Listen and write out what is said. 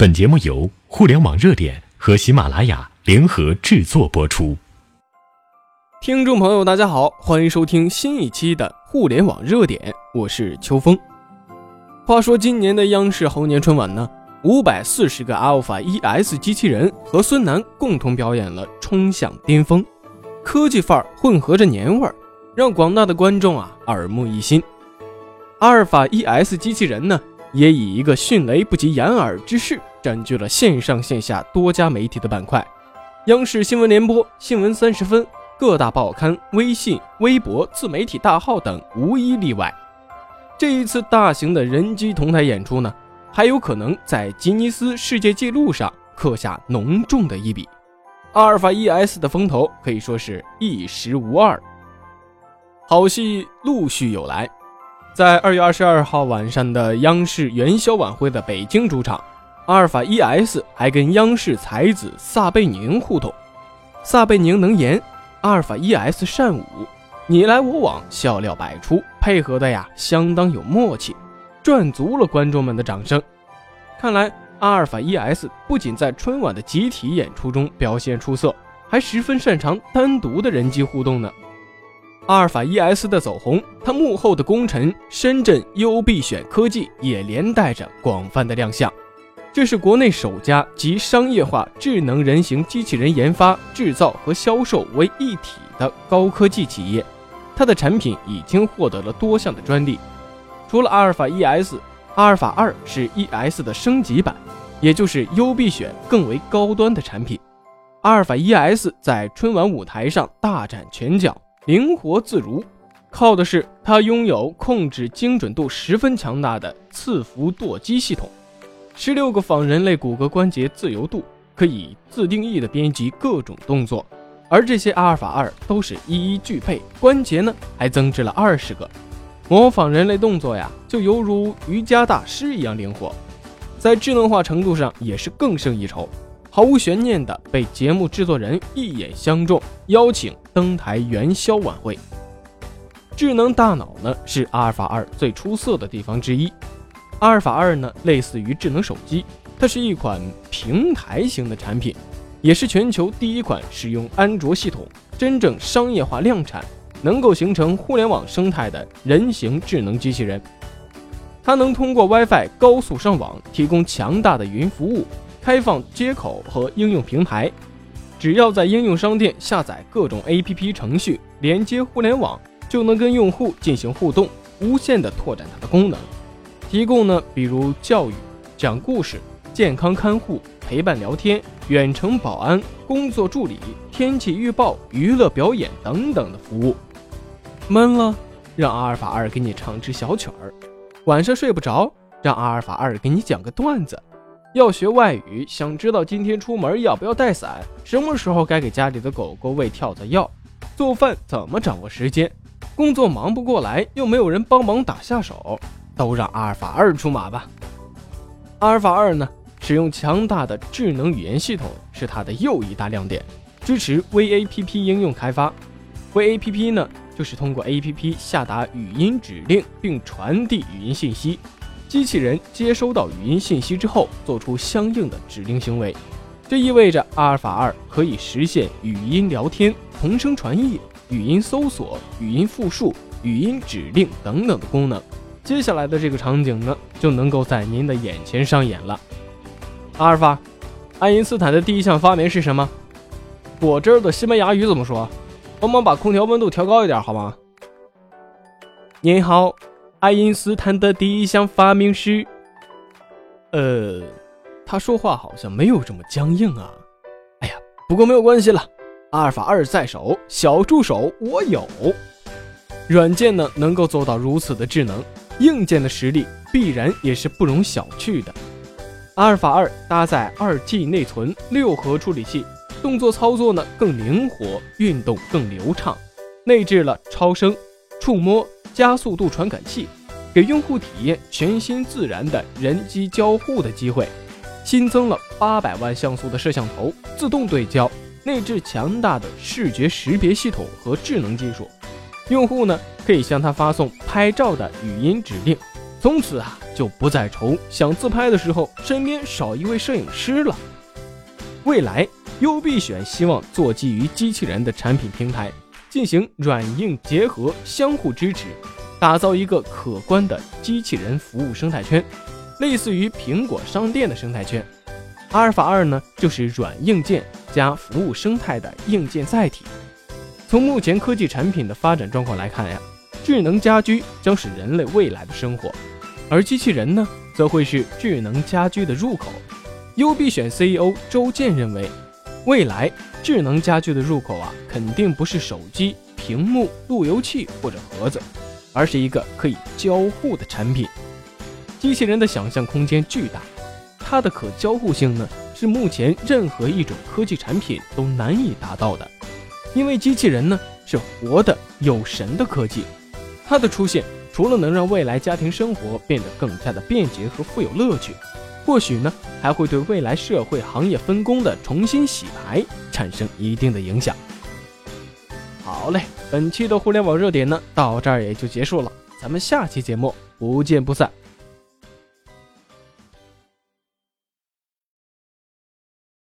本节目由互联网热点和喜马拉雅联合制作播出。听众朋友，大家好，欢迎收听新一期的互联网热点，我是秋风。话说今年的央视猴年春晚呢，五百四十个阿尔法 ES 机器人和孙楠共同表演了《冲向巅峰》，科技范儿混合着年味儿，让广大的观众啊耳目一新。阿尔法 ES 机器人呢？也以一个迅雷不及掩耳之势，占据了线上线下多家媒体的板块。央视新闻联播、新闻三十分、各大报刊、微信、微博、自媒体大号等无一例外。这一次大型的人机同台演出呢，还有可能在吉尼斯世界纪录上刻下浓重的一笔。阿尔法 ES 的风头可以说是一时无二，好戏陆续有来。在二月二十二号晚上的央视元宵晚会的北京主场，阿尔法 ES 还跟央视才子撒贝宁互动。撒贝宁能言，阿尔法 ES 善舞，你来我往，笑料百出，配合的呀相当有默契，赚足了观众们的掌声。看来阿尔法 ES 不仅在春晚的集体演出中表现出色，还十分擅长单独的人机互动呢。阿尔法 ES 的走红，它幕后的功臣深圳优必选科技也连带着广泛的亮相。这是国内首家集商业化智能人形机器人研发、制造和销售为一体的高科技企业。它的产品已经获得了多项的专利。除了阿尔法 ES，阿尔法二是 ES 的升级版，也就是优必选更为高端的产品。阿尔法 ES 在春晚舞台上大展拳脚。灵活自如，靠的是它拥有控制精准度十分强大的伺服舵机系统，十六个仿人类骨骼关节自由度，可以自定义的编辑各种动作，而这些阿尔法二都是一一具备，关节呢还增至了二十个，模仿人类动作呀，就犹如瑜伽大师一样灵活，在智能化程度上也是更胜一筹。毫无悬念的被节目制作人一眼相中，邀请登台元宵晚会。智能大脑呢是阿尔法二最出色的地方之一。阿尔法二呢类似于智能手机，它是一款平台型的产品，也是全球第一款使用安卓系统、真正商业化量产、能够形成互联网生态的人形智能机器人。它能通过 WiFi 高速上网，提供强大的云服务。开放接口和应用平台，只要在应用商店下载各种 APP 程序，连接互联网，就能跟用户进行互动，无限的拓展它的功能。提供呢，比如教育、讲故事、健康看护、陪伴聊天、远程保安、工作助理、天气预报、娱乐表演等等的服务。闷了，让阿尔法二给你唱支小曲儿；晚上睡不着，让阿尔法二给你讲个段子。要学外语，想知道今天出门要不要带伞，什么时候该给家里的狗狗喂跳蚤药，做饭怎么掌握时间，工作忙不过来又没有人帮忙打下手，都让阿尔法二出马吧。阿尔法二呢，使用强大的智能语言系统是它的又一大亮点，支持 VAPP 应用开发。VAPP 呢，就是通过 APP 下达语音指令并传递语音信息。机器人接收到语音信息之后，做出相应的指令行为，这意味着阿尔法二可以实现语音聊天、同声传译、语音搜索、语音复述、语音指令等等的功能。接下来的这个场景呢，就能够在您的眼前上演了。阿尔法，爱因斯坦的第一项发明是什么？果汁的西班牙语怎么说？帮忙把空调温度调高一点好吗？您好。爱因斯坦的第一项发明是，呃，他说话好像没有这么僵硬啊。哎呀，不过没有关系了，阿尔法二在手，小助手我有。软件呢能够做到如此的智能，硬件的实力必然也是不容小觑的。阿尔法二搭载二 G 内存、六核处理器，动作操作呢更灵活，运动更流畅，内置了超声、触摸。加速度传感器，给用户体验全新自然的人机交互的机会。新增了八百万像素的摄像头，自动对焦，内置强大的视觉识别系统和智能技术。用户呢可以向它发送拍照的语音指令，从此啊就不再愁想自拍的时候身边少一位摄影师了。未来优必选希望做基于机器人的产品平台，进行软硬结合，相互支持，打造一个可观的机器人服务生态圈，类似于苹果商店的生态圈。阿尔法二呢，就是软硬件加服务生态的硬件载体。从目前科技产品的发展状况来看呀，智能家居将是人类未来的生活，而机器人呢，则会是智能家居的入口。优必选 CEO 周健认为，未来智能家居的入口啊，肯定不是手机、屏幕、路由器或者盒子，而是一个可以交互的产品。机器人的想象空间巨大。它的可交互性呢，是目前任何一种科技产品都难以达到的，因为机器人呢是活的有神的科技，它的出现除了能让未来家庭生活变得更加的便捷和富有乐趣，或许呢还会对未来社会行业分工的重新洗牌产生一定的影响。好嘞，本期的互联网热点呢到这儿也就结束了，咱们下期节目不见不散。